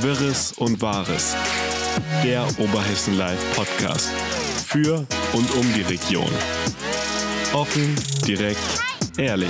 Wirres und Wahres. Der Oberhessen Live Podcast. Für und um die Region. Offen, direkt, ehrlich.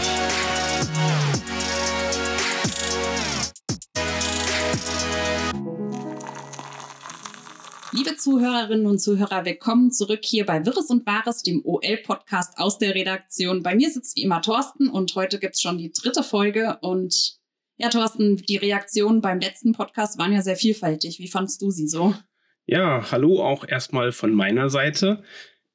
Liebe Zuhörerinnen und Zuhörer, willkommen zurück hier bei Wirres und Wahres, dem OL-Podcast aus der Redaktion. Bei mir sitzt wie immer Thorsten und heute gibt's schon die dritte Folge. Und ja, Thorsten, die Reaktionen beim letzten Podcast waren ja sehr vielfältig. Wie fandst du sie so? Ja, hallo auch erstmal von meiner Seite.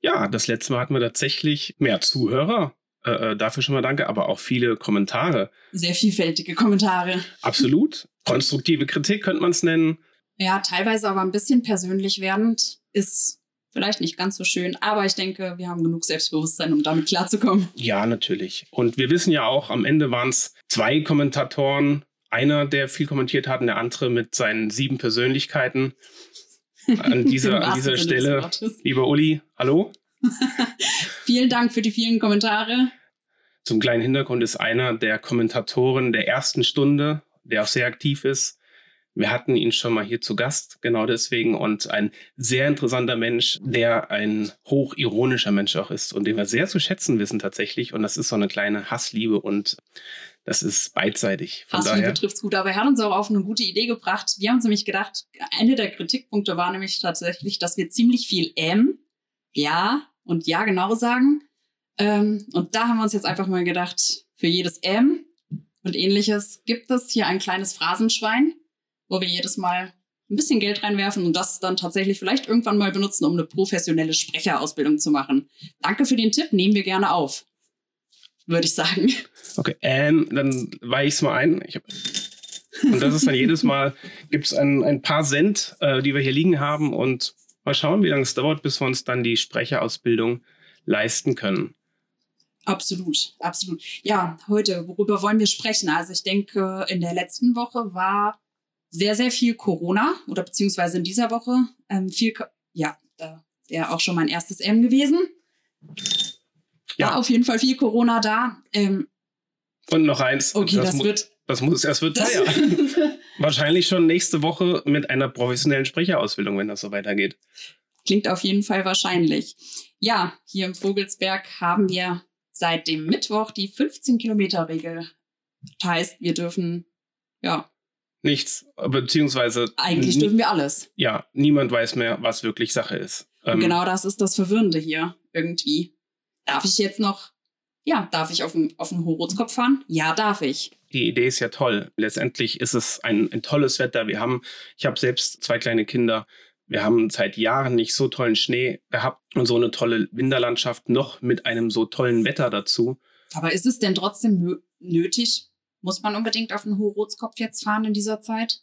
Ja, das letzte Mal hatten wir tatsächlich mehr Zuhörer. Äh, äh dafür schon mal danke, aber auch viele Kommentare. Sehr vielfältige Kommentare. Absolut. Konstruktive Kritik könnte man es nennen ja, teilweise aber ein bisschen persönlich werdend ist vielleicht nicht ganz so schön, aber ich denke, wir haben genug Selbstbewusstsein, um damit klarzukommen. Ja, natürlich. Und wir wissen ja auch, am Ende waren es zwei Kommentatoren. Einer, der viel kommentiert hat, und der andere mit seinen sieben Persönlichkeiten. An dieser, an dieser Stelle, lieber Uli, hallo. Vielen Dank für die vielen Kommentare. Zum kleinen Hintergrund ist einer der Kommentatoren der ersten Stunde, der auch sehr aktiv ist, wir hatten ihn schon mal hier zu Gast, genau deswegen. Und ein sehr interessanter Mensch, der ein hochironischer Mensch auch ist und den wir sehr zu schätzen wissen tatsächlich. Und das ist so eine kleine Hassliebe und das ist beidseitig. Von Hassliebe trifft es gut, aber er hat uns auch auf eine gute Idee gebracht. Wir haben uns nämlich gedacht, eine der Kritikpunkte war nämlich tatsächlich, dass wir ziemlich viel M, ja und ja genau sagen. Ähm, und da haben wir uns jetzt einfach mal gedacht, für jedes M und ähnliches gibt es hier ein kleines Phrasenschwein wo wir jedes Mal ein bisschen Geld reinwerfen und das dann tatsächlich vielleicht irgendwann mal benutzen, um eine professionelle Sprecherausbildung zu machen. Danke für den Tipp, nehmen wir gerne auf, würde ich sagen. Okay, ähm, dann weiche ich es mal ein. Ich hab und das ist dann jedes Mal, gibt es ein, ein paar Cent, äh, die wir hier liegen haben und mal schauen, wie lange es dauert, bis wir uns dann die Sprecherausbildung leisten können. Absolut, absolut. Ja, heute, worüber wollen wir sprechen? Also ich denke, in der letzten Woche war sehr, sehr viel Corona oder beziehungsweise in dieser Woche ähm, viel, ja, da wäre auch schon mein erstes M gewesen. Ja, War auf jeden Fall viel Corona da. Ähm, Und noch eins. Okay, das, das wird. Das muss, es wird teuer. Wahrscheinlich schon nächste Woche mit einer professionellen Sprecherausbildung, wenn das so weitergeht. Klingt auf jeden Fall wahrscheinlich. Ja, hier im Vogelsberg haben wir seit dem Mittwoch die 15-Kilometer-Regel. Das heißt, wir dürfen ja nichts, beziehungsweise. Eigentlich dürfen wir alles. Ja, niemand weiß mehr, was wirklich Sache ist. Ähm, genau das ist das Verwirrende hier irgendwie. Darf ich jetzt noch, ja, darf ich auf dem, auf dem Hochrotzkopf fahren? Ja, darf ich. Die Idee ist ja toll. Letztendlich ist es ein, ein tolles Wetter. Wir haben, ich habe selbst zwei kleine Kinder. Wir haben seit Jahren nicht so tollen Schnee gehabt und so eine tolle Winterlandschaft noch mit einem so tollen Wetter dazu. Aber ist es denn trotzdem nötig, muss man unbedingt auf den Hochrotzkopf jetzt fahren in dieser Zeit?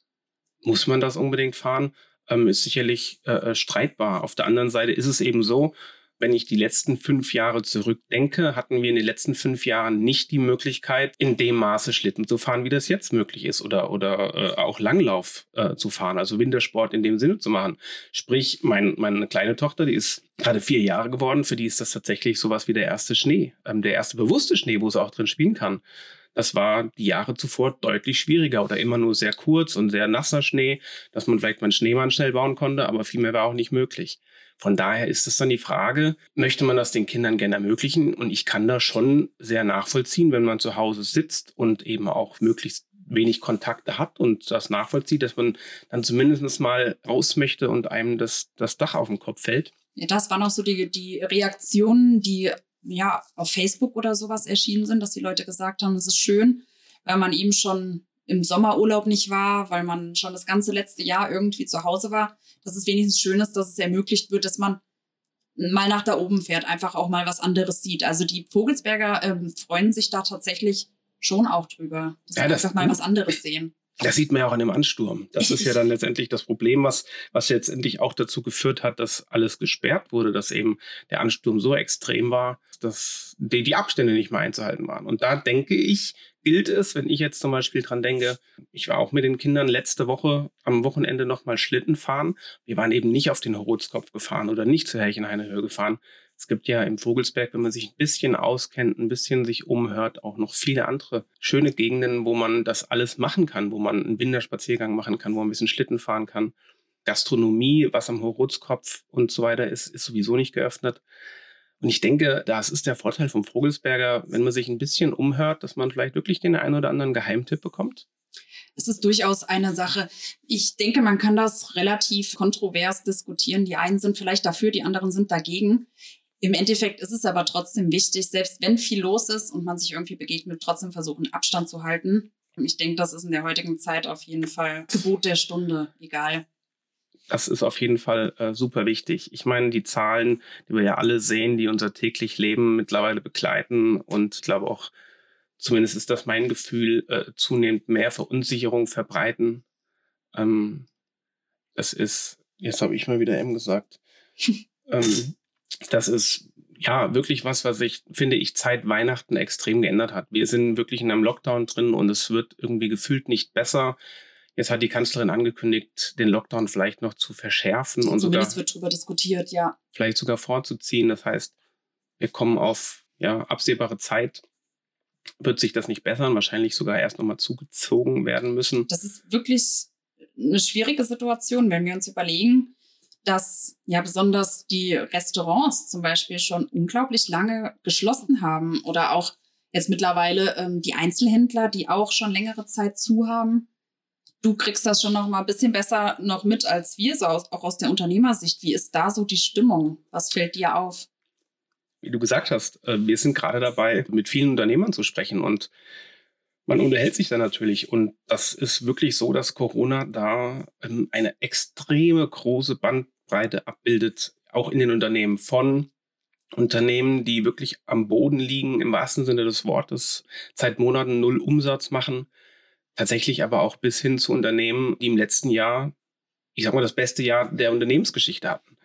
Muss man das unbedingt fahren? Ähm, ist sicherlich äh, äh, streitbar. Auf der anderen Seite ist es eben so, wenn ich die letzten fünf Jahre zurückdenke, hatten wir in den letzten fünf Jahren nicht die Möglichkeit, in dem Maße Schlitten zu fahren, wie das jetzt möglich ist, oder, oder äh, auch Langlauf äh, zu fahren, also Wintersport in dem Sinne zu machen. Sprich, mein, meine kleine Tochter, die ist gerade vier Jahre geworden, für die ist das tatsächlich sowas wie der erste Schnee, ähm, der erste bewusste Schnee, wo sie auch drin spielen kann. Das war die Jahre zuvor deutlich schwieriger oder immer nur sehr kurz und sehr nasser Schnee, dass man vielleicht mal einen Schneemann schnell bauen konnte, aber viel mehr war auch nicht möglich. Von daher ist es dann die Frage, möchte man das den Kindern gerne ermöglichen? Und ich kann das schon sehr nachvollziehen, wenn man zu Hause sitzt und eben auch möglichst wenig Kontakte hat und das nachvollzieht, dass man dann zumindest mal raus möchte und einem das, das Dach auf den Kopf fällt. Ja, das waren auch so die, die Reaktionen, die ja, auf Facebook oder sowas erschienen sind, dass die Leute gesagt haben, es ist schön, weil man eben schon im Sommerurlaub nicht war, weil man schon das ganze letzte Jahr irgendwie zu Hause war, dass es wenigstens schön ist, dass es ermöglicht wird, dass man mal nach da oben fährt, einfach auch mal was anderes sieht. Also die Vogelsberger ähm, freuen sich da tatsächlich schon auch drüber, dass ja, sie das, einfach mal was anderes sehen. Das sieht man ja auch an dem Ansturm. Das ist ja dann letztendlich das Problem, was, was letztendlich auch dazu geführt hat, dass alles gesperrt wurde, dass eben der Ansturm so extrem war, dass die, die Abstände nicht mehr einzuhalten waren. Und da denke ich, gilt es, wenn ich jetzt zum Beispiel dran denke, ich war auch mit den Kindern letzte Woche am Wochenende nochmal Schlitten fahren. Wir waren eben nicht auf den Horizkopf gefahren oder nicht zur Höhe gefahren. Es gibt ja im Vogelsberg, wenn man sich ein bisschen auskennt, ein bisschen sich umhört, auch noch viele andere schöne Gegenden, wo man das alles machen kann, wo man einen Winterspaziergang machen kann, wo man ein bisschen Schlitten fahren kann. Gastronomie, was am Horutzkopf und so weiter ist, ist sowieso nicht geöffnet. Und ich denke, das ist der Vorteil vom Vogelsberger, wenn man sich ein bisschen umhört, dass man vielleicht wirklich den einen oder anderen Geheimtipp bekommt. Es ist durchaus eine Sache. Ich denke, man kann das relativ kontrovers diskutieren. Die einen sind vielleicht dafür, die anderen sind dagegen. Im Endeffekt ist es aber trotzdem wichtig, selbst wenn viel los ist und man sich irgendwie begegnet, trotzdem versuchen, Abstand zu halten. Ich denke, das ist in der heutigen Zeit auf jeden Fall Gebot der Stunde, egal. Das ist auf jeden Fall äh, super wichtig. Ich meine, die Zahlen, die wir ja alle sehen, die unser täglich Leben mittlerweile begleiten und ich glaube auch, zumindest ist das mein Gefühl, äh, zunehmend mehr Verunsicherung verbreiten. Ähm, das ist, jetzt habe ich mal wieder M gesagt. ähm, das ist ja wirklich was, was sich, finde ich, seit Weihnachten extrem geändert hat. Wir sind wirklich in einem Lockdown drin und es wird irgendwie gefühlt nicht besser. Jetzt hat die Kanzlerin angekündigt, den Lockdown vielleicht noch zu verschärfen und Zumindest sogar wird darüber diskutiert, ja. vielleicht sogar vorzuziehen. Das heißt, wir kommen auf ja, absehbare Zeit. Wird sich das nicht bessern, wahrscheinlich sogar erst nochmal zugezogen werden müssen. Das ist wirklich eine schwierige Situation, wenn wir uns überlegen, dass ja besonders die Restaurants zum Beispiel schon unglaublich lange geschlossen haben oder auch jetzt mittlerweile ähm, die Einzelhändler, die auch schon längere Zeit zu haben. Du kriegst das schon noch mal ein bisschen besser noch mit als wir, so aus, auch aus der Unternehmersicht. Wie ist da so die Stimmung? Was fällt dir auf? Wie du gesagt hast, äh, wir sind gerade dabei, mit vielen Unternehmern zu sprechen und man unterhält sich da natürlich. Und das ist wirklich so, dass Corona da ähm, eine extreme große Bandbreite abbildet, auch in den Unternehmen von Unternehmen, die wirklich am Boden liegen, im wahrsten Sinne des Wortes, seit Monaten null Umsatz machen, tatsächlich aber auch bis hin zu Unternehmen, die im letzten Jahr, ich sag mal, das beste Jahr der Unternehmensgeschichte hatten.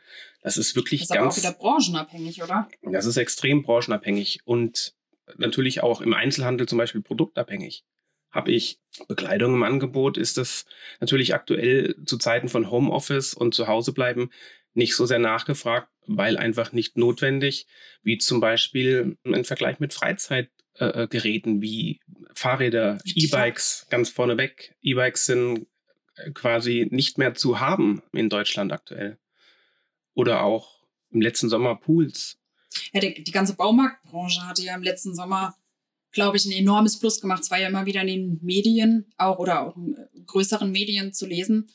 Das ist wirklich Das ist ganz. aber auch wieder branchenabhängig, oder? Das ist extrem branchenabhängig und natürlich auch im Einzelhandel zum Beispiel produktabhängig. Habe ich Bekleidung im Angebot, ist das natürlich aktuell zu Zeiten von Homeoffice und zu Hause bleiben nicht so sehr nachgefragt, weil einfach nicht notwendig, wie zum Beispiel im Vergleich mit Freizeitgeräten wie Fahrräder, E-Bikes ganz vorneweg. E-Bikes sind äh, quasi nicht mehr zu haben in Deutschland aktuell. Oder auch im letzten Sommer Pools. Ja, die, die ganze Baumarktbranche hatte ja im letzten Sommer, glaube ich, ein enormes Plus gemacht. Es war ja immer wieder in den Medien auch oder auch in äh, größeren Medien zu lesen,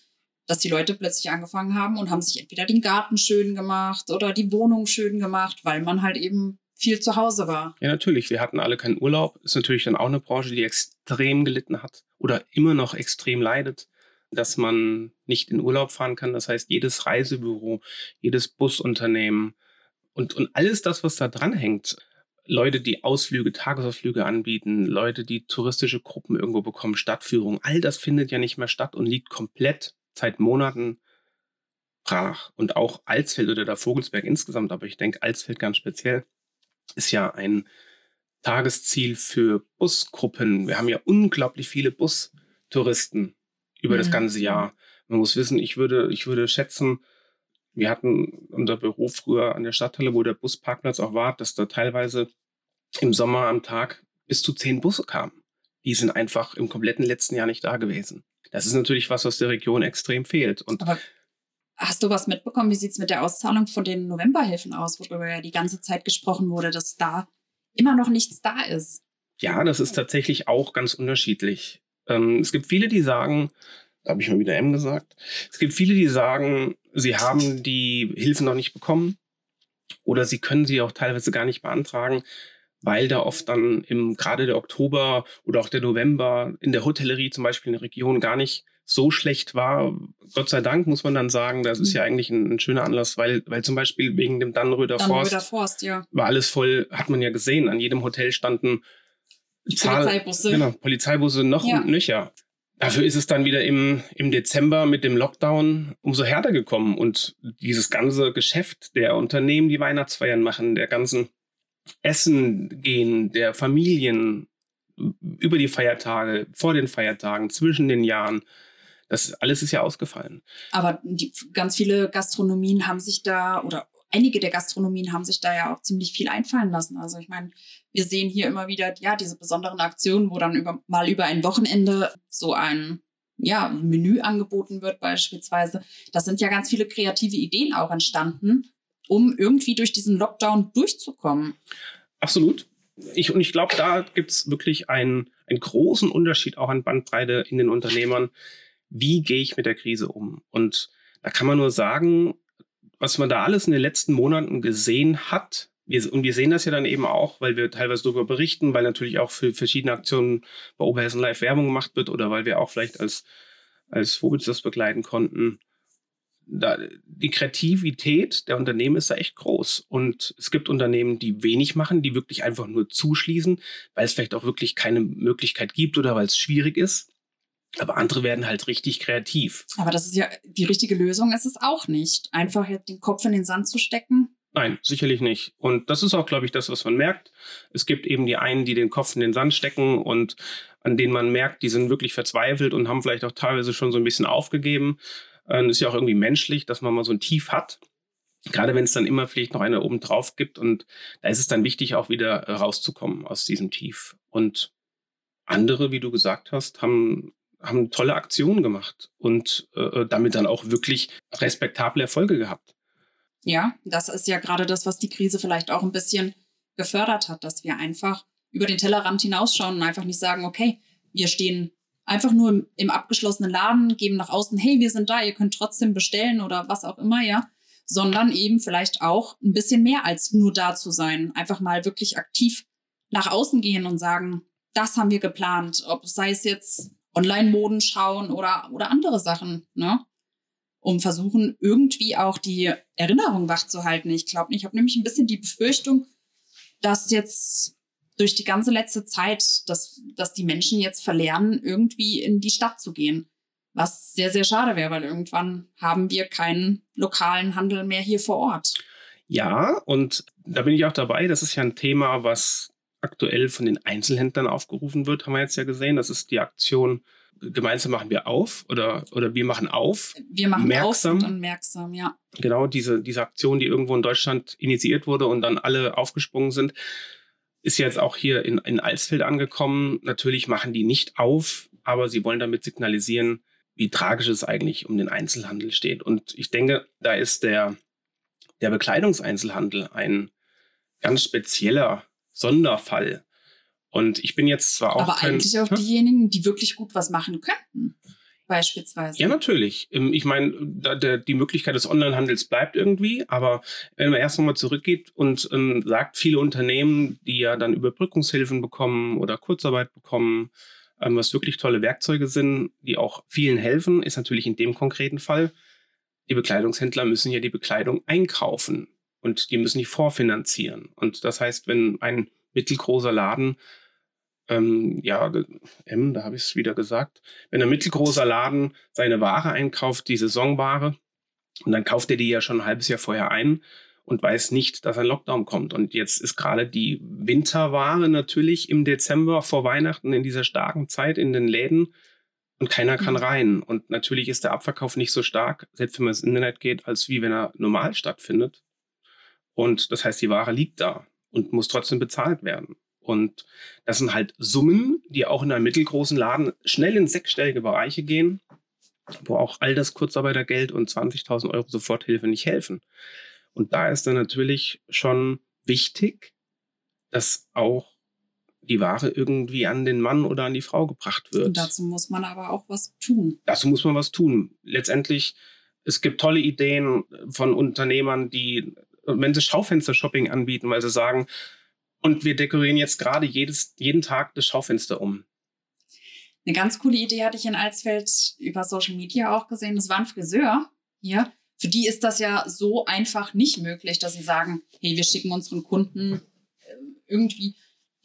dass die Leute plötzlich angefangen haben und haben sich entweder den Garten schön gemacht oder die Wohnung schön gemacht, weil man halt eben viel zu Hause war. Ja, natürlich. Wir hatten alle keinen Urlaub. Ist natürlich dann auch eine Branche, die extrem gelitten hat oder immer noch extrem leidet, dass man nicht in Urlaub fahren kann. Das heißt, jedes Reisebüro, jedes Busunternehmen und, und alles das, was da dranhängt, Leute, die Ausflüge, Tagesausflüge anbieten, Leute, die touristische Gruppen irgendwo bekommen, Stadtführung, all das findet ja nicht mehr statt und liegt komplett seit Monaten brach. Und auch Alsfeld oder der Vogelsberg insgesamt, aber ich denke Alsfeld ganz speziell, ist ja ein Tagesziel für Busgruppen. Wir haben ja unglaublich viele Bustouristen über das Mhm. ganze Jahr. Man muss wissen, ich würde, ich würde schätzen, wir hatten unser Büro früher an der Stadthalle, wo der Busparkplatz auch war, dass da teilweise im Sommer am Tag bis zu zehn Busse kamen. Die sind einfach im kompletten letzten Jahr nicht da gewesen. Das ist natürlich was, was der Region extrem fehlt. Und Aber hast du was mitbekommen? Wie sieht es mit der Auszahlung von den Novemberhilfen aus, worüber ja die ganze Zeit gesprochen wurde, dass da immer noch nichts da ist? Ja, das ist tatsächlich auch ganz unterschiedlich. Ähm, es gibt viele, die sagen, da habe ich mal wieder M gesagt, es gibt viele, die sagen, sie haben die Hilfen noch nicht bekommen oder sie können sie auch teilweise gar nicht beantragen, weil da oft dann im gerade der Oktober oder auch der November in der Hotellerie zum Beispiel in der Region gar nicht so schlecht war. Gott sei Dank muss man dann sagen, das ist ja eigentlich ein, ein schöner Anlass, weil, weil zum Beispiel wegen dem Dannröder Dann Forst Forst, ja. war alles voll, hat man ja gesehen. An jedem Hotel standen Zahl- Polizeibusse. Genau, Polizeibusse noch Ja. und nöcher. Dafür ist es dann wieder im, im Dezember mit dem Lockdown umso härter gekommen. Und dieses ganze Geschäft der Unternehmen, die Weihnachtsfeiern machen, der ganzen Essen gehen, der Familien über die Feiertage, vor den Feiertagen, zwischen den Jahren, das alles ist ja ausgefallen. Aber die, ganz viele Gastronomien haben sich da oder einige der Gastronomien haben sich da ja auch ziemlich viel einfallen lassen. Also ich meine, wir sehen hier immer wieder, ja, diese besonderen Aktionen, wo dann über, mal über ein Wochenende so ein ja, Menü angeboten wird beispielsweise. Das sind ja ganz viele kreative Ideen auch entstanden, um irgendwie durch diesen Lockdown durchzukommen. Absolut. Ich, und ich glaube, da gibt es wirklich einen, einen großen Unterschied auch an Bandbreite in den Unternehmern. Wie gehe ich mit der Krise um? Und da kann man nur sagen, was man da alles in den letzten Monaten gesehen hat, wir, und wir sehen das ja dann eben auch, weil wir teilweise darüber berichten, weil natürlich auch für verschiedene Aktionen bei Oberhessen Live Werbung gemacht wird oder weil wir auch vielleicht als, als Vorbild das begleiten konnten. Da, die Kreativität der Unternehmen ist da echt groß. Und es gibt Unternehmen, die wenig machen, die wirklich einfach nur zuschließen, weil es vielleicht auch wirklich keine Möglichkeit gibt oder weil es schwierig ist. Aber andere werden halt richtig kreativ. Aber das ist ja die richtige Lösung, ist es auch nicht. Einfach den Kopf in den Sand zu stecken. Nein, sicherlich nicht. Und das ist auch, glaube ich, das, was man merkt. Es gibt eben die einen, die den Kopf in den Sand stecken und an denen man merkt, die sind wirklich verzweifelt und haben vielleicht auch teilweise schon so ein bisschen aufgegeben. Das ist ja auch irgendwie menschlich, dass man mal so ein Tief hat. Gerade wenn es dann immer vielleicht noch eine oben drauf gibt. Und da ist es dann wichtig, auch wieder rauszukommen aus diesem Tief. Und andere, wie du gesagt hast, haben haben tolle Aktionen gemacht und äh, damit dann auch wirklich respektable Erfolge gehabt. Ja, das ist ja gerade das, was die Krise vielleicht auch ein bisschen gefördert hat, dass wir einfach über den Tellerrand hinausschauen und einfach nicht sagen, okay, wir stehen einfach nur im, im abgeschlossenen Laden, geben nach außen, hey, wir sind da, ihr könnt trotzdem bestellen oder was auch immer, ja, sondern eben vielleicht auch ein bisschen mehr als nur da zu sein, einfach mal wirklich aktiv nach außen gehen und sagen, das haben wir geplant, ob sei es jetzt Online-Moden schauen oder, oder andere Sachen, ne? Um versuchen, irgendwie auch die Erinnerung wachzuhalten. Ich glaube nicht. Ich habe nämlich ein bisschen die Befürchtung, dass jetzt durch die ganze letzte Zeit, dass, dass die Menschen jetzt verlernen, irgendwie in die Stadt zu gehen. Was sehr, sehr schade wäre, weil irgendwann haben wir keinen lokalen Handel mehr hier vor Ort. Ja, und da bin ich auch dabei. Das ist ja ein Thema, was aktuell von den Einzelhändlern aufgerufen wird, haben wir jetzt ja gesehen. Das ist die Aktion Gemeinsam machen wir auf oder, oder wir machen auf. Wir machen merksam. auf und merksam, ja. Genau, diese, diese Aktion, die irgendwo in Deutschland initiiert wurde und dann alle aufgesprungen sind, ist jetzt auch hier in, in Alsfeld angekommen. Natürlich machen die nicht auf, aber sie wollen damit signalisieren, wie tragisch es eigentlich um den Einzelhandel steht. Und ich denke, da ist der, der Bekleidungseinzelhandel ein ganz spezieller Sonderfall. Und ich bin jetzt zwar auch. Aber kein, eigentlich auch hm? diejenigen, die wirklich gut was machen könnten. Beispielsweise. Ja, natürlich. Ähm, ich meine, die Möglichkeit des Onlinehandels bleibt irgendwie, aber wenn man erst nochmal zurückgeht und ähm, sagt, viele Unternehmen, die ja dann Überbrückungshilfen bekommen oder Kurzarbeit bekommen, ähm, was wirklich tolle Werkzeuge sind, die auch vielen helfen, ist natürlich in dem konkreten Fall, die Bekleidungshändler müssen ja die Bekleidung einkaufen und die müssen die vorfinanzieren. Und das heißt, wenn ein mittelgroßer Laden, ähm, ja, M, da habe ich es wieder gesagt, wenn ein mittelgroßer Laden seine Ware einkauft, die Saisonware, und dann kauft er die ja schon ein halbes Jahr vorher ein und weiß nicht, dass ein Lockdown kommt. Und jetzt ist gerade die Winterware natürlich im Dezember vor Weihnachten in dieser starken Zeit in den Läden und keiner kann mhm. rein. Und natürlich ist der Abverkauf nicht so stark, selbst wenn man ins Internet geht, als wie wenn er normal stattfindet. Und das heißt, die Ware liegt da und muss trotzdem bezahlt werden. Und das sind halt Summen, die auch in einem mittelgroßen Laden schnell in sechsstellige Bereiche gehen, wo auch all das Kurzarbeitergeld und 20.000 Euro Soforthilfe nicht helfen. Und da ist dann natürlich schon wichtig, dass auch die Ware irgendwie an den Mann oder an die Frau gebracht wird. Und dazu muss man aber auch was tun. Dazu muss man was tun. Letztendlich, es gibt tolle Ideen von Unternehmern, die wenn sie Schaufenster-Shopping anbieten, weil sie sagen, und wir dekorieren jetzt gerade jedes, jeden Tag das Schaufenster um. Eine ganz coole Idee hatte ich in Alsfeld über Social Media auch gesehen. Das war ein Friseur hier. Für die ist das ja so einfach nicht möglich, dass sie sagen, hey, wir schicken unseren Kunden äh, irgendwie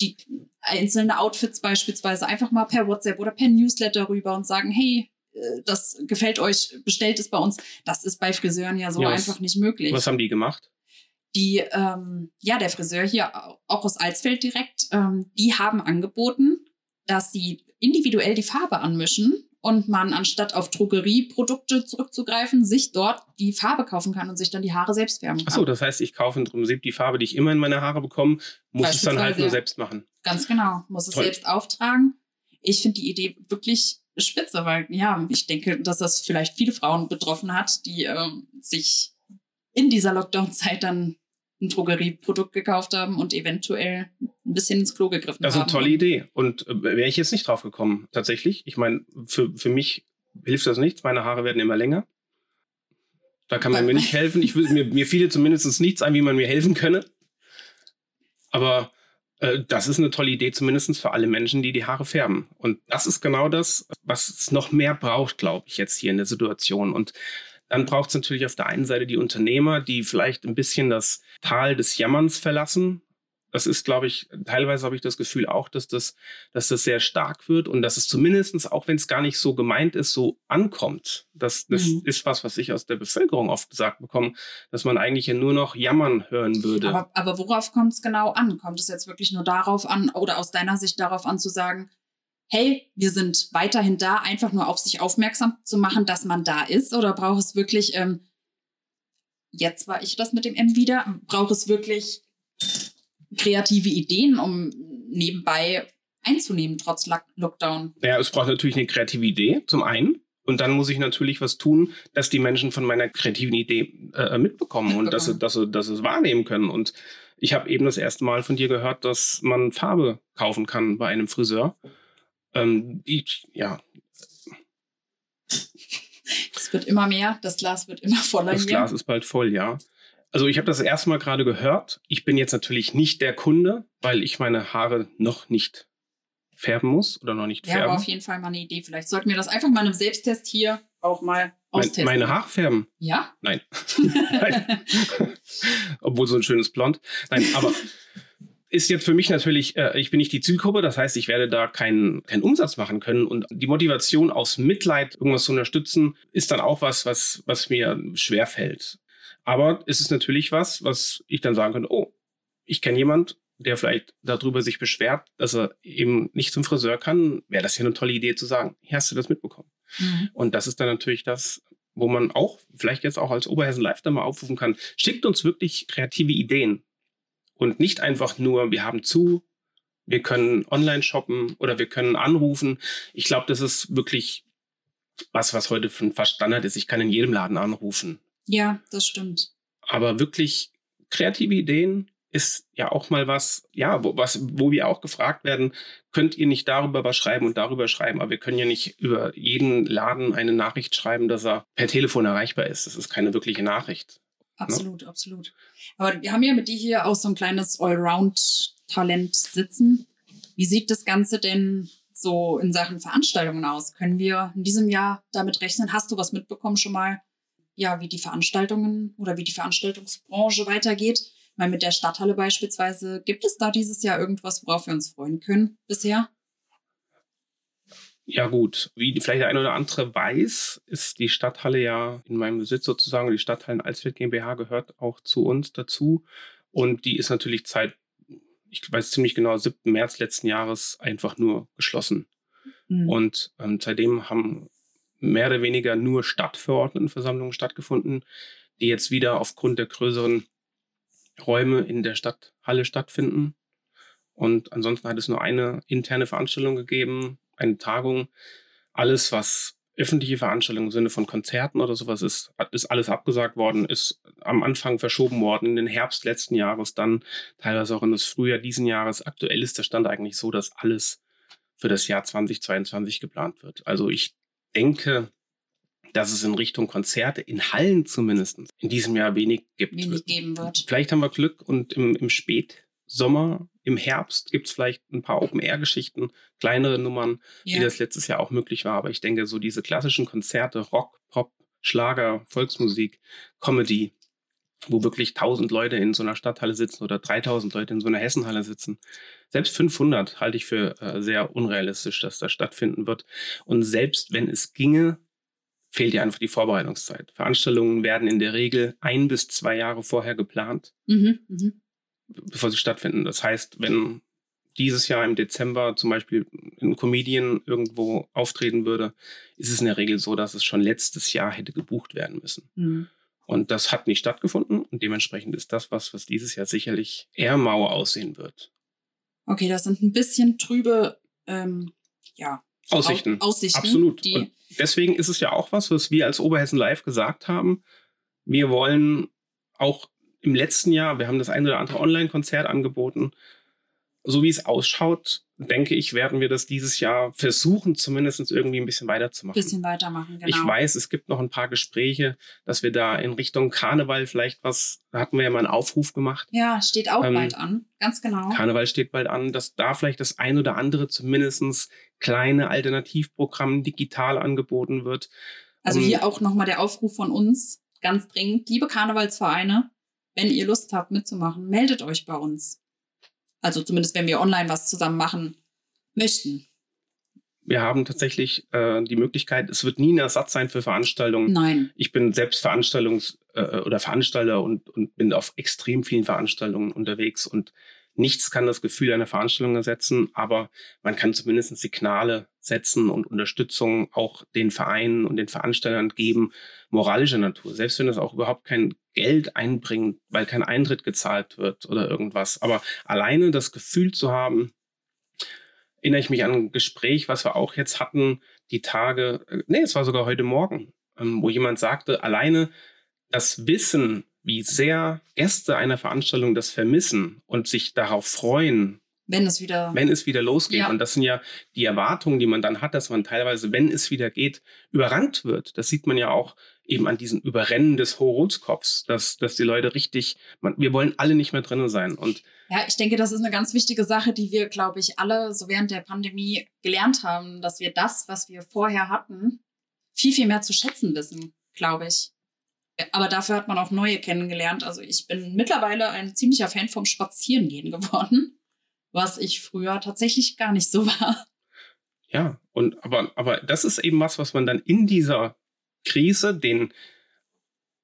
die einzelnen Outfits beispielsweise einfach mal per WhatsApp oder per Newsletter rüber und sagen, hey, äh, das gefällt euch, bestellt es bei uns. Das ist bei Friseuren ja so ja, einfach nicht möglich. Was haben die gemacht? Die, ähm, ja, der Friseur hier auch aus Alsfeld direkt, ähm, die haben angeboten, dass sie individuell die Farbe anmischen und man anstatt auf Drogerieprodukte zurückzugreifen, sich dort die Farbe kaufen kann und sich dann die Haare selbst färben kann. Achso, das heißt, ich kaufe im Prinzip die Farbe, die ich immer in meine Haare bekomme, muss es dann halt nur selbst machen. Ganz genau, muss es Toll. selbst auftragen. Ich finde die Idee wirklich spitze, weil ja, ich denke, dass das vielleicht viele Frauen betroffen hat, die äh, sich in dieser Lockdown-Zeit dann ein Drogerieprodukt gekauft haben und eventuell ein bisschen ins Klo gegriffen haben. Das ist eine tolle Idee. Und äh, wäre ich jetzt nicht drauf gekommen, tatsächlich. Ich meine, für, für mich hilft das nichts. Meine Haare werden immer länger. Da kann man mir nicht helfen. Ich will, mir, mir fiel zumindest nichts ein, wie man mir helfen könne. Aber äh, das ist eine tolle Idee, zumindest für alle Menschen, die die Haare färben. Und das ist genau das, was es noch mehr braucht, glaube ich, jetzt hier in der Situation. Und dann braucht es natürlich auf der einen Seite die Unternehmer, die vielleicht ein bisschen das Tal des Jammerns verlassen das ist, glaube ich, teilweise habe ich das Gefühl auch, dass das, dass das sehr stark wird und dass es zumindestens, auch wenn es gar nicht so gemeint ist, so ankommt. Das, das mhm. ist was, was ich aus der Bevölkerung oft gesagt bekomme, dass man eigentlich ja nur noch jammern hören würde. Aber, aber worauf kommt es genau an? Kommt es jetzt wirklich nur darauf an oder aus deiner Sicht darauf an zu sagen, hey, wir sind weiterhin da, einfach nur auf sich aufmerksam zu machen, dass man da ist? Oder braucht es wirklich, ähm, jetzt war ich das mit dem M wieder, braucht es wirklich kreative Ideen, um nebenbei einzunehmen, trotz Lockdown? Ja, es braucht natürlich eine kreative Idee, zum einen. Und dann muss ich natürlich was tun, dass die Menschen von meiner kreativen Idee äh, mitbekommen, mitbekommen, und dass sie, dass, sie, dass sie es wahrnehmen können. Und ich habe eben das erste Mal von dir gehört, dass man Farbe kaufen kann bei einem Friseur. Ähm, ich, ja. Es wird immer mehr, das Glas wird immer voller. Das hier. Glas ist bald voll, ja. Also ich habe das erste Mal gerade gehört. Ich bin jetzt natürlich nicht der Kunde, weil ich meine Haare noch nicht färben muss oder noch nicht ja, färben. Ja, auf jeden Fall mal eine Idee. Vielleicht sollten wir das einfach mal im Selbsttest hier auch mal austesten. Meine, meine Haare färben? Ja? Nein. Nein. Obwohl so ein schönes Blond. Nein, aber ist jetzt für mich natürlich, äh, ich bin nicht die Zielgruppe, das heißt, ich werde da keinen keinen Umsatz machen können. Und die Motivation aus Mitleid, irgendwas zu unterstützen, ist dann auch was, was, was mir schwerfällt. Aber es ist natürlich was, was ich dann sagen könnte, oh, ich kenne jemand, der vielleicht darüber sich beschwert, dass er eben nicht zum Friseur kann, wäre das ja eine tolle Idee zu sagen, hier hast du das mitbekommen. Mhm. Und das ist dann natürlich das, wo man auch, vielleicht jetzt auch als Oberhessen Live da mal aufrufen kann, schickt uns wirklich kreative Ideen. Und nicht einfach nur, wir haben zu, wir können online shoppen oder wir können anrufen. Ich glaube, das ist wirklich was, was heute fast Standard ist. Ich kann in jedem Laden anrufen. Ja, das stimmt. Aber wirklich kreative Ideen ist ja auch mal was, ja, wo, was, wo wir auch gefragt werden, könnt ihr nicht darüber was schreiben und darüber schreiben, aber wir können ja nicht über jeden Laden eine Nachricht schreiben, dass er per Telefon erreichbar ist. Das ist keine wirkliche Nachricht. Ne? Absolut, ne? absolut. Aber wir haben ja mit dir hier auch so ein kleines Allround-Talent sitzen. Wie sieht das Ganze denn so in Sachen Veranstaltungen aus? Können wir in diesem Jahr damit rechnen? Hast du was mitbekommen schon mal? ja, wie die Veranstaltungen oder wie die Veranstaltungsbranche weitergeht. Weil mit der Stadthalle beispielsweise, gibt es da dieses Jahr irgendwas, worauf wir uns freuen können bisher? Ja gut, wie vielleicht der eine oder andere weiß, ist die Stadthalle ja in meinem Besitz sozusagen. Die Stadthallen Alsfeld GmbH gehört auch zu uns dazu. Und die ist natürlich seit, ich weiß ziemlich genau, 7. März letzten Jahres einfach nur geschlossen. Mhm. Und ähm, seitdem haben mehr oder weniger nur Stadtverordnetenversammlungen stattgefunden, die jetzt wieder aufgrund der größeren Räume in der Stadthalle stattfinden. Und ansonsten hat es nur eine interne Veranstaltung gegeben, eine Tagung. Alles, was öffentliche Veranstaltungen im Sinne von Konzerten oder sowas ist, ist alles abgesagt worden, ist am Anfang verschoben worden, in den Herbst letzten Jahres, dann teilweise auch in das Frühjahr diesen Jahres. Aktuell ist der Stand eigentlich so, dass alles für das Jahr 2022 geplant wird. Also ich denke, dass es in Richtung Konzerte, in Hallen zumindest, in diesem Jahr wenig gibt. Wenig geben wird. Vielleicht haben wir Glück und im, im Spätsommer, im Herbst gibt es vielleicht ein paar Open-Air-Geschichten, kleinere Nummern, ja. wie das letztes Jahr auch möglich war. Aber ich denke, so diese klassischen Konzerte, Rock, Pop, Schlager, Volksmusik, Comedy, wo wirklich 1000 Leute in so einer Stadthalle sitzen oder 3000 Leute in so einer Hessenhalle sitzen. Selbst 500 halte ich für äh, sehr unrealistisch, dass das stattfinden wird. Und selbst wenn es ginge, fehlt ja einfach die Vorbereitungszeit. Veranstaltungen werden in der Regel ein bis zwei Jahre vorher geplant, mhm, mh. Bevor sie stattfinden. Das heißt, wenn dieses Jahr im Dezember zum Beispiel ein Comedian irgendwo auftreten würde, ist es in der Regel so, dass es schon letztes Jahr hätte gebucht werden müssen. Mhm. Und das hat nicht stattgefunden und dementsprechend ist das was, was dieses Jahr sicherlich eher mau aussehen wird. Okay, das sind ein bisschen trübe ähm, ja, Aussichten. Au Aussichten. Absolut. Und deswegen ist es ja auch was, was wir als Oberhessen Live gesagt haben. Wir wollen auch im letzten Jahr, wir haben das ein oder andere Online-Konzert angeboten. So wie es ausschaut, denke ich, werden wir das dieses Jahr versuchen, zumindest irgendwie ein bisschen weiterzumachen. bisschen weitermachen, genau. Ich weiß, es gibt noch ein paar Gespräche, dass wir da in Richtung Karneval vielleicht was, da hatten wir ja mal einen Aufruf gemacht. Ja, steht auch Ähm, bald an. Ganz genau. Karneval steht bald an, dass da vielleicht das ein oder andere zumindest kleine Alternativprogramm digital angeboten wird. Also Um- hier auch nochmal der Aufruf von uns, ganz dringend. Liebe Karnevalsvereine, wenn ihr Lust habt mitzumachen, meldet euch bei uns. Also zumindest, wenn wir online was zusammen machen möchten. Wir haben tatsächlich äh, die Möglichkeit, es wird nie ein Ersatz sein für Veranstaltungen. Nein. Ich bin selbst Veranstaltungs- äh, oder Veranstalter und, und bin auf extrem vielen Veranstaltungen unterwegs und nichts kann das Gefühl einer Veranstaltung ersetzen, aber man kann zumindest Signale setzen und Unterstützung auch den Vereinen und den Veranstaltern geben, moralischer Natur. Selbst wenn es auch überhaupt kein Geld einbringt, weil kein Eintritt gezahlt wird oder irgendwas. Aber alleine das Gefühl zu haben, erinnere ich mich an ein Gespräch, was wir auch jetzt hatten, die Tage, äh, nee, es war sogar heute Morgen, ähm, wo jemand sagte, alleine das Wissen, wie sehr Gäste einer Veranstaltung das vermissen und sich darauf freuen, Wenn es wieder. wenn es wieder losgeht. Ja. Und das sind ja die Erwartungen, die man dann hat, dass man teilweise, wenn es wieder geht, überrannt wird. Das sieht man ja auch eben an diesen Überrennen des Horoskopfs, dass, dass die Leute richtig, man, wir wollen alle nicht mehr drinnen sein. Und Ja, ich denke, das ist eine ganz wichtige Sache, die wir, glaube ich, alle so während der Pandemie gelernt haben, dass wir das, was wir vorher hatten, viel, viel mehr zu schätzen wissen, glaube ich. Aber dafür hat man auch neue kennengelernt. Also ich bin mittlerweile ein ziemlicher Fan vom Spazierengehen geworden, was ich früher tatsächlich gar nicht so war. Ja, und aber, aber das ist eben was, was man dann in dieser Krise den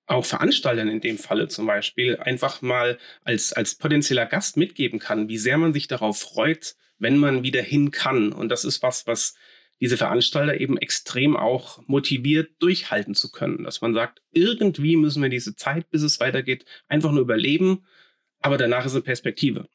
auch Veranstaltern in dem Falle zum Beispiel einfach mal als, als potenzieller Gast mitgeben kann, wie sehr man sich darauf freut, wenn man wieder hin kann. Und das ist was, was diese Veranstalter eben extrem auch motiviert, durchhalten zu können. Dass man sagt, irgendwie müssen wir diese Zeit, bis es weitergeht, einfach nur überleben, aber danach ist eine Perspektive.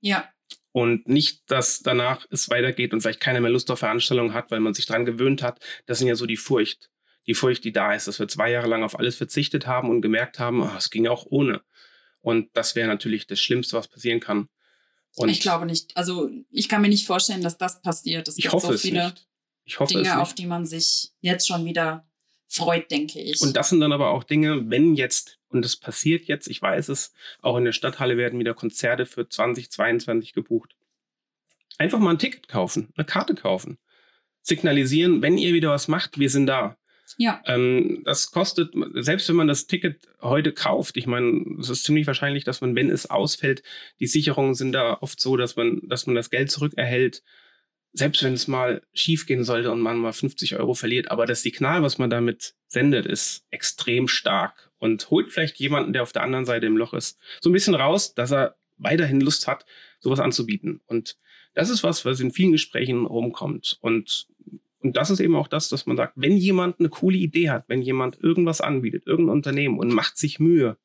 Ja, Und nicht, dass danach es weitergeht und vielleicht keiner mehr Lust auf Veranstaltungen hat, weil man sich dran gewöhnt hat. Das sind ja so die Furcht. Die Furcht, die da ist, dass wir zwei Jahre lang auf alles verzichtet haben und gemerkt haben, ah, es ging auch ohne. Und das wäre natürlich das Schlimmste, was passieren kann. Und ich glaube nicht. Also ich kann mir nicht vorstellen, dass das passiert. Es ich gibt hoffe so es viele nicht. Ich hoffe Dinge, es auf nicht. die man sich jetzt schon wieder freut, denke ich. Und das sind dann aber auch Dinge, wenn jetzt, und es passiert jetzt, ich weiß es, auch in der Stadthalle werden wieder Konzerte für 2022 gebucht. Einfach mal ein Ticket kaufen, eine Karte kaufen. Signalisieren, wenn ihr wieder was macht, wir sind da. ja, Ähm, das kostet, selbst wenn man das Ticket heute kauft, ich meine, es ist ziemlich wahrscheinlich, dass man, wenn es ausfällt, die Sicherungen sind da oft so, dass man, dass man das Geld zurückerhält. Selbst wenn es mal schief gehen sollte und man mal 50 Euro verliert, aber das Signal, was man damit sendet, ist extrem stark und holt vielleicht jemanden, der auf der anderen Seite im Loch ist, so ein bisschen raus, dass er weiterhin Lust hat, sowas anzubieten. Und das ist was, was in vielen Gesprächen rumkommt. Und und das ist eben auch das, dass man sagt, wenn jemand eine coole Idee hat, wenn jemand irgendwas anbietet, irgendein Unternehmen und macht sich Mühe,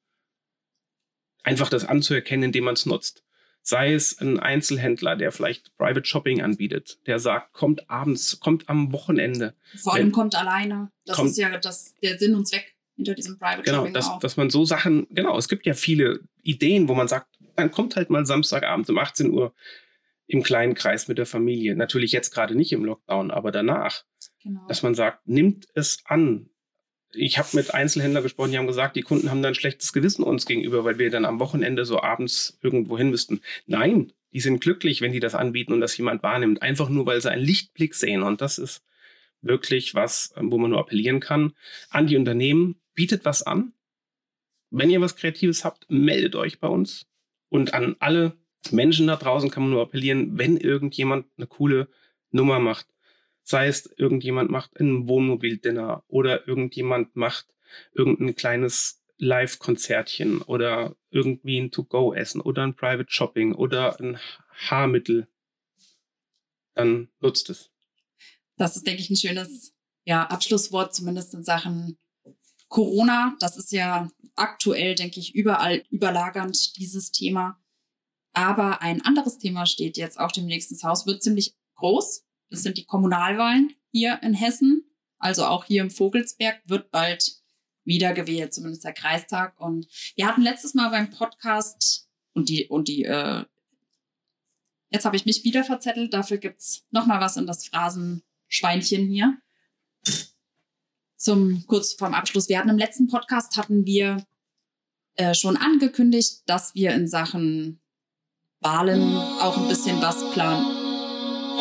einfach das anzuerkennen, indem man es nutzt. Sei es ein Einzelhändler, der vielleicht Private Shopping anbietet, der sagt, kommt abends, kommt am Wochenende. vor allem wenn- kommt alleine. Das kommt- ist ja das, der Sinn und Zweck hinter diesem Private Genau, Shopping dass, auch. dass man so Sachen, genau, es gibt ja viele Ideen, wo man sagt, dann kommt halt mal Samstagabend um 18 Uhr im kleinen Kreis mit der Familie. Natürlich jetzt gerade nicht im Lockdown, aber danach. genau. dass man sagt, nimmt es an. Ich habe mit Einzelhändlern gesprochen, die haben gesagt, die Kunden haben dann ein schlechtes Gewissen uns gegenüber, weil wir dann am Wochenende so abends irgendwo hin müssten. Nein, die sind glücklich, wenn die das anbieten und das jemand wahrnimmt. Einfach nur, weil sie einen Lichtblick sehen. Und das ist wirklich was, wo man nur appellieren kann. An die Unternehmen, bietet was an. Wenn ihr was Kreatives habt, meldet euch bei uns. Und an alle Menschen da draußen kann man nur appellieren, wenn irgendjemand eine coole Nummer macht, sei es irgendjemand macht ein Wohnmobil-Dinner oder irgendjemand macht irgendein kleines Live-Konzertchen oder irgendwie ein To-Go-Essen oder ein Private Shopping oder ein Haarmittel dann nutzt es. Das ist, denke ich, ein schönes ja, Abschlusswort, zumindest in Sachen Corona. Das ist ja aktuell, denke ich, überall überlagernd, dieses Thema. Aber ein anderes Thema steht jetzt auch demnächst ins Haus, wird ziemlich groß. Das sind die Kommunalwahlen hier in Hessen. Also auch hier im Vogelsberg wird bald wieder gewählt, zumindest der Kreistag. Und wir hatten letztes Mal beim Podcast und die, und die, äh, jetzt habe ich mich wieder verzettelt, dafür gibt's noch mal was in das Phrasenschweinchen hier. Zum kurz vorm Abschluss. Wir hatten im letzten Podcast hatten wir äh, schon angekündigt, dass wir in Sachen Wahlen auch ein bisschen was planen.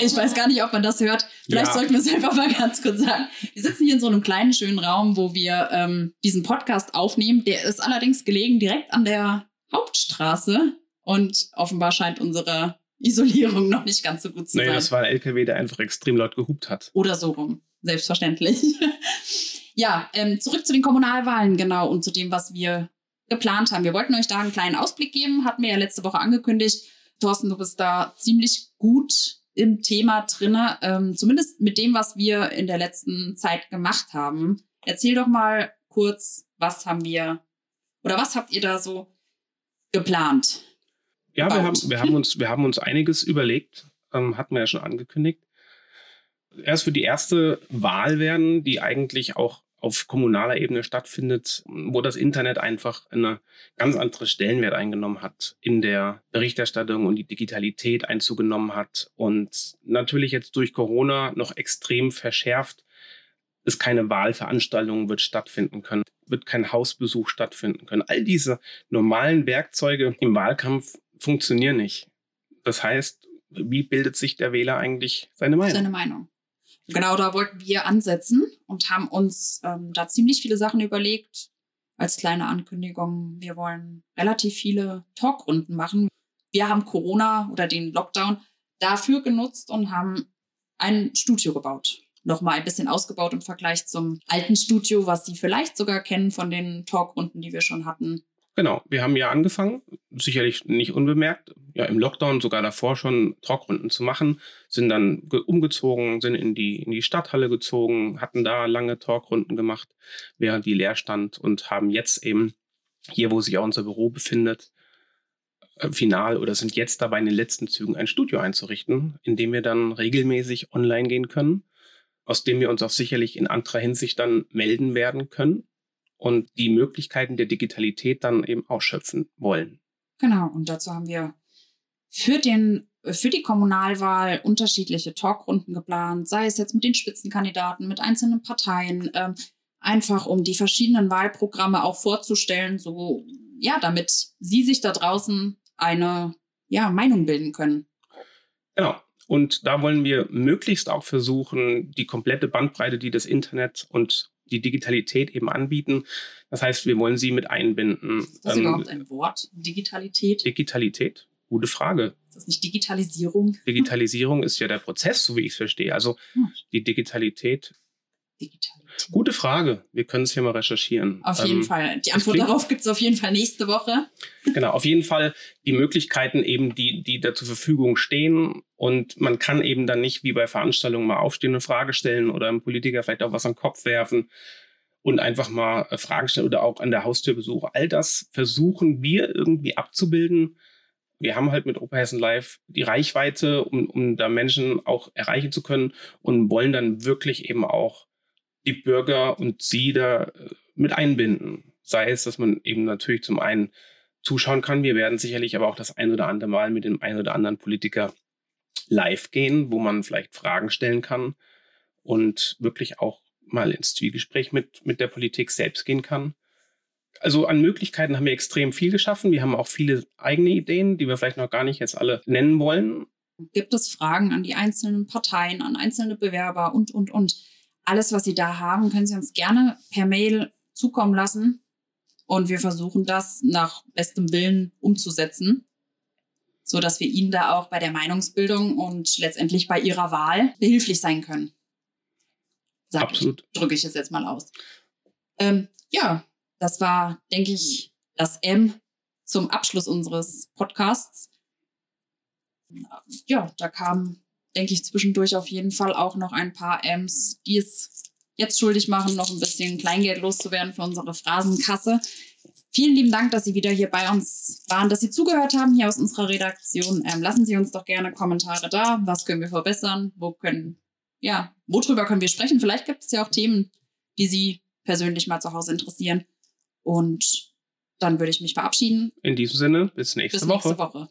Ich weiß gar nicht, ob man das hört. Vielleicht ja. sollten wir es einfach mal ganz kurz sagen. Wir sitzen hier in so einem kleinen, schönen Raum, wo wir ähm, diesen Podcast aufnehmen. Der ist allerdings gelegen direkt an der Hauptstraße. Und offenbar scheint unsere Isolierung noch nicht ganz so gut zu nee, sein. Das war ein LKW, der einfach extrem laut gehupt hat. Oder so rum. Selbstverständlich. ja, ähm, zurück zu den Kommunalwahlen, genau, und zu dem, was wir geplant haben. Wir wollten euch da einen kleinen Ausblick geben, hatten wir ja letzte Woche angekündigt. Thorsten, du bist da ziemlich gut im Thema drinne, ähm, zumindest mit dem, was wir in der letzten Zeit gemacht haben. Erzähl doch mal kurz, was haben wir oder was habt ihr da so geplant? Ja, wir haben, wir, haben uns, wir haben uns einiges überlegt, ähm, hatten wir ja schon angekündigt. Erst für die erste Wahl werden, die eigentlich auch auf kommunaler Ebene stattfindet, wo das Internet einfach eine ganz andere Stellenwert eingenommen hat in der Berichterstattung und die Digitalität einzugenommen hat und natürlich jetzt durch Corona noch extrem verschärft es keine Wahlveranstaltung wird stattfinden können, wird kein Hausbesuch stattfinden können. All diese normalen Werkzeuge im Wahlkampf funktionieren nicht. Das heißt, wie bildet sich der Wähler eigentlich seine Meinung? Seine Meinung. Genau, da wollten wir ansetzen und haben uns ähm, da ziemlich viele Sachen überlegt. Als kleine Ankündigung, wir wollen relativ viele Talkrunden machen. Wir haben Corona oder den Lockdown dafür genutzt und haben ein Studio gebaut. Nochmal ein bisschen ausgebaut im Vergleich zum alten Studio, was Sie vielleicht sogar kennen von den Talkrunden, die wir schon hatten. Genau, wir haben ja angefangen, sicherlich nicht unbemerkt, ja im Lockdown sogar davor schon Talkrunden zu machen, sind dann umgezogen, sind in die, in die Stadthalle gezogen, hatten da lange Talkrunden gemacht, während die leer stand und haben jetzt eben hier, wo sich auch unser Büro befindet, äh, final oder sind jetzt dabei in den letzten Zügen ein Studio einzurichten, in dem wir dann regelmäßig online gehen können, aus dem wir uns auch sicherlich in anderer Hinsicht dann melden werden können und die Möglichkeiten der Digitalität dann eben ausschöpfen wollen. Genau, und dazu haben wir für, den, für die Kommunalwahl unterschiedliche Talkrunden geplant, sei es jetzt mit den Spitzenkandidaten, mit einzelnen Parteien, ähm, einfach um die verschiedenen Wahlprogramme auch vorzustellen, so ja, damit Sie sich da draußen eine ja, Meinung bilden können. Genau. Und da wollen wir möglichst auch versuchen, die komplette Bandbreite, die das Internet und die Digitalität eben anbieten. Das heißt, wir wollen sie mit einbinden. Ist das ähm, überhaupt ein Wort? Digitalität? Digitalität? Gute Frage. Ist das nicht Digitalisierung? Digitalisierung ist ja der Prozess, so wie ich es verstehe. Also hm. die Digitalität. Digitalität. Gute Frage. Wir können es hier mal recherchieren. Auf jeden ähm, Fall. Die Antwort darauf gibt es auf jeden Fall nächste Woche. Genau, auf jeden Fall die Möglichkeiten eben, die, die da zur Verfügung stehen. Und man kann eben dann nicht wie bei Veranstaltungen mal aufstehen und Frage stellen oder einem Politiker vielleicht auch was an den Kopf werfen und einfach mal äh, Fragen stellen oder auch an der Haustürbesuche. All das versuchen wir irgendwie abzubilden. Wir haben halt mit Oberhessen Live die Reichweite, um, um da Menschen auch erreichen zu können und wollen dann wirklich eben auch die Bürger und sie da äh, mit einbinden. Sei es, dass man eben natürlich zum einen zuschauen kann. Wir werden sicherlich aber auch das ein oder andere Mal mit dem einen oder anderen Politiker live gehen, wo man vielleicht Fragen stellen kann und wirklich auch mal ins Zwiegespräch mit, mit der Politik selbst gehen kann. Also an Möglichkeiten haben wir extrem viel geschaffen. Wir haben auch viele eigene Ideen, die wir vielleicht noch gar nicht jetzt alle nennen wollen. Gibt es Fragen an die einzelnen Parteien, an einzelne Bewerber und, und, und? Alles, was Sie da haben, können Sie uns gerne per Mail zukommen lassen. Und wir versuchen das nach bestem Willen umzusetzen, so dass wir Ihnen da auch bei der Meinungsbildung und letztendlich bei Ihrer Wahl behilflich sein können. Sag Absolut. Drücke ich es jetzt mal aus. Ähm, ja, das war, denke ich, das M zum Abschluss unseres Podcasts. Ja, da kam denke ich, zwischendurch auf jeden Fall auch noch ein paar M's, die es jetzt schuldig machen, noch ein bisschen Kleingeld loszuwerden für unsere Phrasenkasse. Vielen lieben Dank, dass Sie wieder hier bei uns waren, dass Sie zugehört haben hier aus unserer Redaktion. Ähm, lassen Sie uns doch gerne Kommentare da. Was können wir verbessern? Wo können, ja, worüber können wir sprechen? Vielleicht gibt es ja auch Themen, die Sie persönlich mal zu Hause interessieren. Und dann würde ich mich verabschieden. In diesem Sinne, bis nächste bis Woche. nächste Woche.